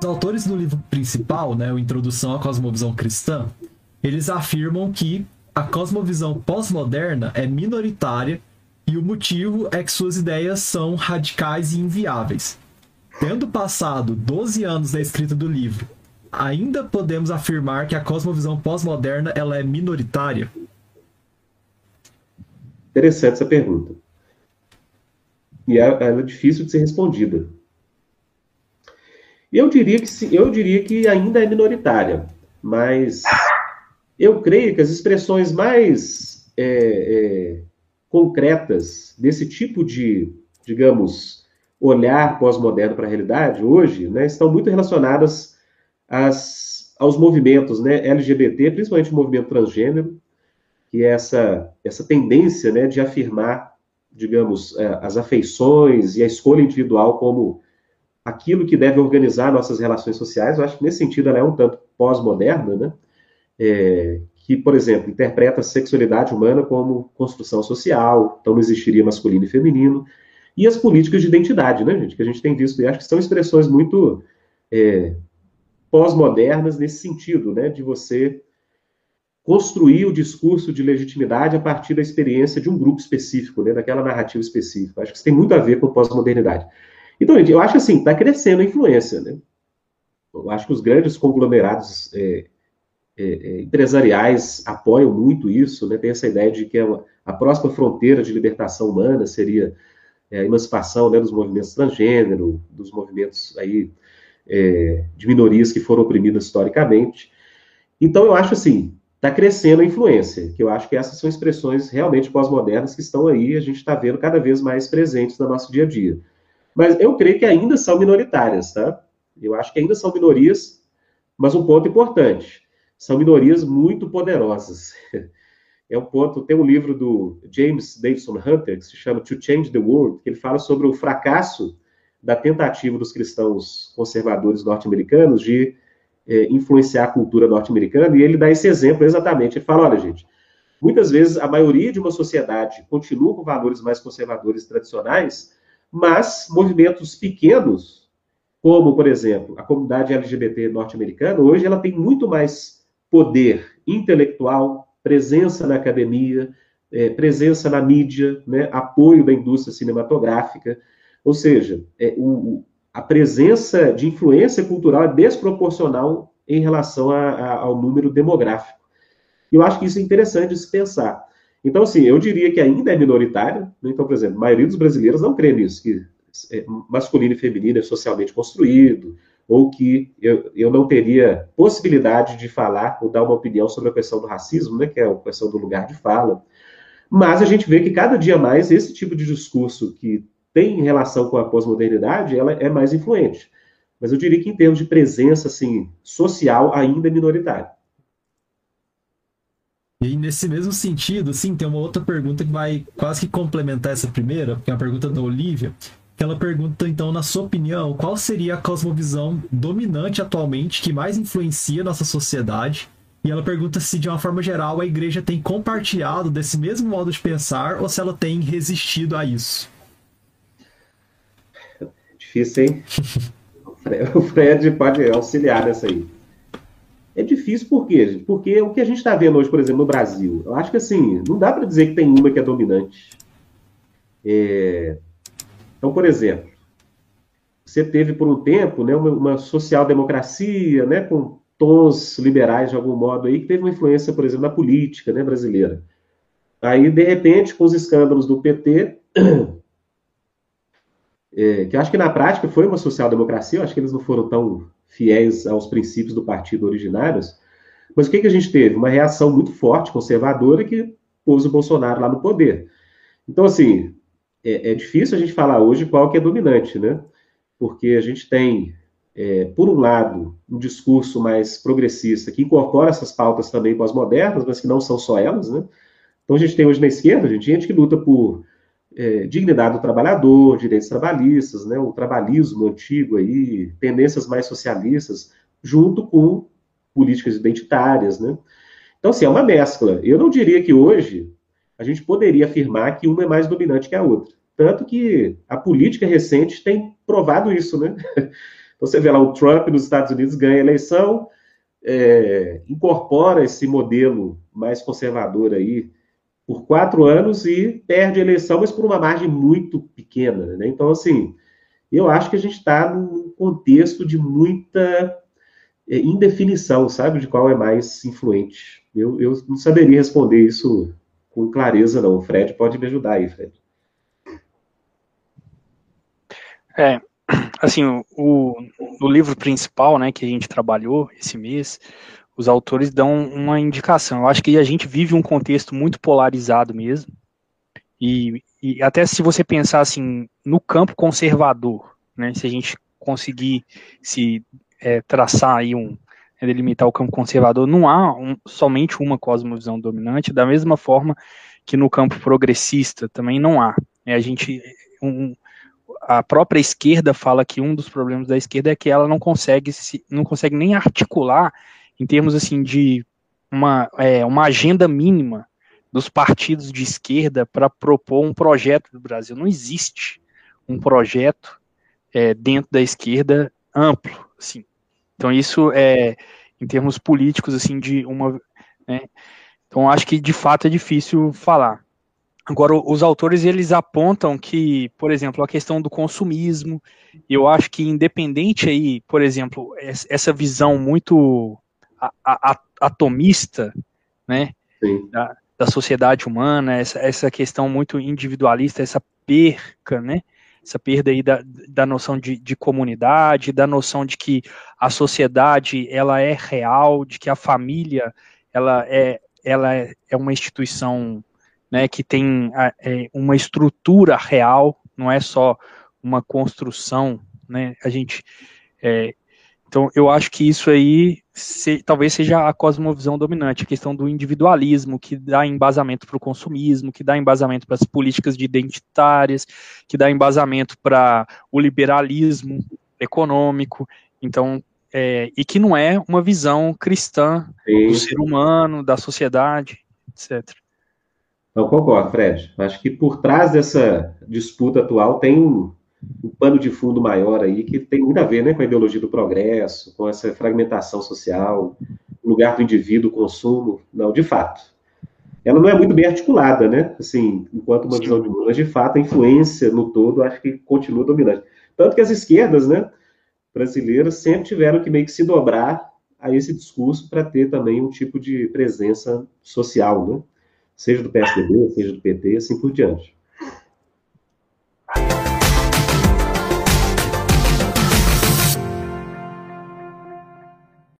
Os autores do livro principal, né, o Introdução à Cosmovisão Cristã, eles afirmam que a cosmovisão pós-moderna é minoritária e o motivo é que suas ideias são radicais e inviáveis. Tendo passado 12 anos da escrita do livro, ainda podemos afirmar que a cosmovisão pós-moderna ela é minoritária? Interessante essa pergunta. E ela é difícil de ser respondida. Eu diria que eu diria que ainda é minoritária, mas eu creio que as expressões mais é, é, concretas desse tipo de, digamos, olhar pós-moderno para a realidade hoje, né, estão muito relacionadas às, aos movimentos né, LGBT, principalmente o movimento transgênero, que é essa, essa tendência né, de afirmar, digamos, é, as afeições e a escolha individual como aquilo que deve organizar nossas relações sociais. Eu acho que nesse sentido ela é um tanto pós-moderna, né? É, que, por exemplo, interpreta a sexualidade humana como construção social, então não existiria masculino e feminino, e as políticas de identidade, né, gente, que a gente tem visto, e acho que são expressões muito é, pós-modernas nesse sentido, né, de você construir o discurso de legitimidade a partir da experiência de um grupo específico, né, daquela narrativa específica. Acho que isso tem muito a ver com pós-modernidade. Então, gente, eu acho assim, está crescendo a influência, né? Eu acho que os grandes conglomerados é, é, é, empresariais apoiam muito isso, né? Tem essa ideia de que a, é a próxima fronteira de libertação humana seria é, a emancipação né, dos movimentos transgênero, dos movimentos aí é, de minorias que foram oprimidas historicamente. Então, eu acho assim, está crescendo a influência, que eu acho que essas são expressões realmente pós-modernas que estão aí, a gente está vendo cada vez mais presentes no nosso dia a dia. Mas eu creio que ainda são minoritárias, tá? Eu acho que ainda são minorias, mas um ponto importante, são minorias muito poderosas. É um ponto, tem um livro do James Davidson Hunter, que se chama To Change the World, que ele fala sobre o fracasso da tentativa dos cristãos conservadores norte-americanos de é, influenciar a cultura norte-americana, e ele dá esse exemplo exatamente. Ele fala: olha, gente, muitas vezes a maioria de uma sociedade continua com valores mais conservadores tradicionais, mas movimentos pequenos, como, por exemplo, a comunidade LGBT norte-americana, hoje ela tem muito mais poder intelectual, presença na academia, é, presença na mídia, né, apoio da indústria cinematográfica, ou seja, é, o, a presença de influência cultural é desproporcional em relação a, a, ao número demográfico. Eu acho que isso é interessante de se pensar. Então, assim, eu diria que ainda é minoritário. Né? Então, por exemplo, a maioria dos brasileiros não crê nisso, que é, masculino e feminino é socialmente construído, ou que eu, eu não teria possibilidade de falar ou dar uma opinião sobre a questão do racismo, né, que é a questão do lugar de fala. Mas a gente vê que cada dia mais esse tipo de discurso que tem relação com a pós-modernidade, ela é mais influente. Mas eu diria que em termos de presença assim, social, ainda é minoritário. E nesse mesmo sentido, sim, tem uma outra pergunta que vai quase que complementar essa primeira, que é a pergunta da Olivia, que ela pergunta, então, na sua opinião, qual seria a cosmovisão dominante atualmente que mais influencia nossa sociedade? E ela pergunta se, de uma forma geral, a igreja tem compartilhado desse mesmo modo de pensar ou se ela tem resistido a isso. Difícil, hein? o Fred pode auxiliar nessa aí. É difícil por quê? Porque o que a gente está vendo hoje, por exemplo, no Brasil, eu acho que assim, não dá para dizer que tem uma que é dominante. É... Então, por exemplo, você teve por um tempo né, uma, uma social-democracia, né, com tons liberais de algum modo aí, que teve uma influência, por exemplo, na política né, brasileira. Aí, de repente, com os escândalos do PT, é, que eu acho que na prática foi uma social-democracia, eu acho que eles não foram tão fiéis aos princípios do partido originários. Mas o que, que a gente teve? Uma reação muito forte, conservadora, que pôs o Bolsonaro lá no poder. Então, assim, é, é difícil a gente falar hoje qual que é dominante, né? Porque a gente tem, é, por um lado, um discurso mais progressista, que incorpora essas pautas também pós-modernas, mas que não são só elas, né? Então, a gente tem hoje na esquerda, a gente, gente que luta por é, dignidade do trabalhador, direitos trabalhistas, né, o trabalhismo antigo aí, tendências mais socialistas, junto com políticas identitárias, né? Então, assim, é uma mescla. Eu não diria que hoje a gente poderia afirmar que uma é mais dominante que a outra. Tanto que a política recente tem provado isso, né? Então você vê lá o Trump nos Estados Unidos ganha a eleição, é, incorpora esse modelo mais conservador aí por quatro anos e perde a eleição, mas por uma margem muito pequena. Né? Então, assim, eu acho que a gente está num contexto de muita é, indefinição, sabe, de qual é mais influente. Eu, eu não saberia responder isso com clareza, não. O Fred pode me ajudar aí, Fred. É, assim, o, o livro principal, né, que a gente trabalhou esse mês, os autores dão uma indicação. Eu acho que a gente vive um contexto muito polarizado mesmo. E, e até se você pensar assim no campo conservador, né, se a gente conseguir se é, traçar aí um é, delimitar o campo conservador, não há um, somente uma cosmovisão dominante, da mesma forma que no campo progressista também não há. É, a gente um, a própria esquerda fala que um dos problemas da esquerda é que ela não consegue se, não consegue nem articular em termos assim de uma, é, uma agenda mínima dos partidos de esquerda para propor um projeto do Brasil. Não existe um projeto é, dentro da esquerda amplo, assim. Então isso é em termos políticos assim de uma, né? Então acho que de fato é difícil falar. Agora, os autores eles apontam que, por exemplo, a questão do consumismo, eu acho que independente aí, por exemplo, essa visão muito atomista, né, da, da, sociedade humana, essa, essa questão muito individualista, essa perca, né, essa perda aí da, da noção de, de comunidade, da noção de que a sociedade ela é real, de que a família ela é, ela é, é uma instituição né, que tem é, uma estrutura real, não é só uma construção, né, a gente, é, então eu acho que isso aí se, talvez seja a cosmovisão dominante, a questão do individualismo, que dá embasamento para o consumismo, que dá embasamento para as políticas de identitárias, que dá embasamento para o liberalismo econômico, então, é, e que não é uma visão cristã Sim. do ser humano, da sociedade, etc. Não concordo, Fred. Acho que por trás dessa disputa atual tem um, pano de fundo maior aí que tem muito a ver né, com a ideologia do progresso, com essa fragmentação social, o lugar do indivíduo, o consumo. Não, de fato. Ela não é muito bem articulada, né? Assim, enquanto uma Sim. visão de mundo, mas de fato a influência no todo acho que continua dominante. Tanto que as esquerdas, né, brasileiras sempre tiveram que meio que se dobrar a esse discurso para ter também um tipo de presença social, né? seja do PSDB, seja do PT, assim por diante.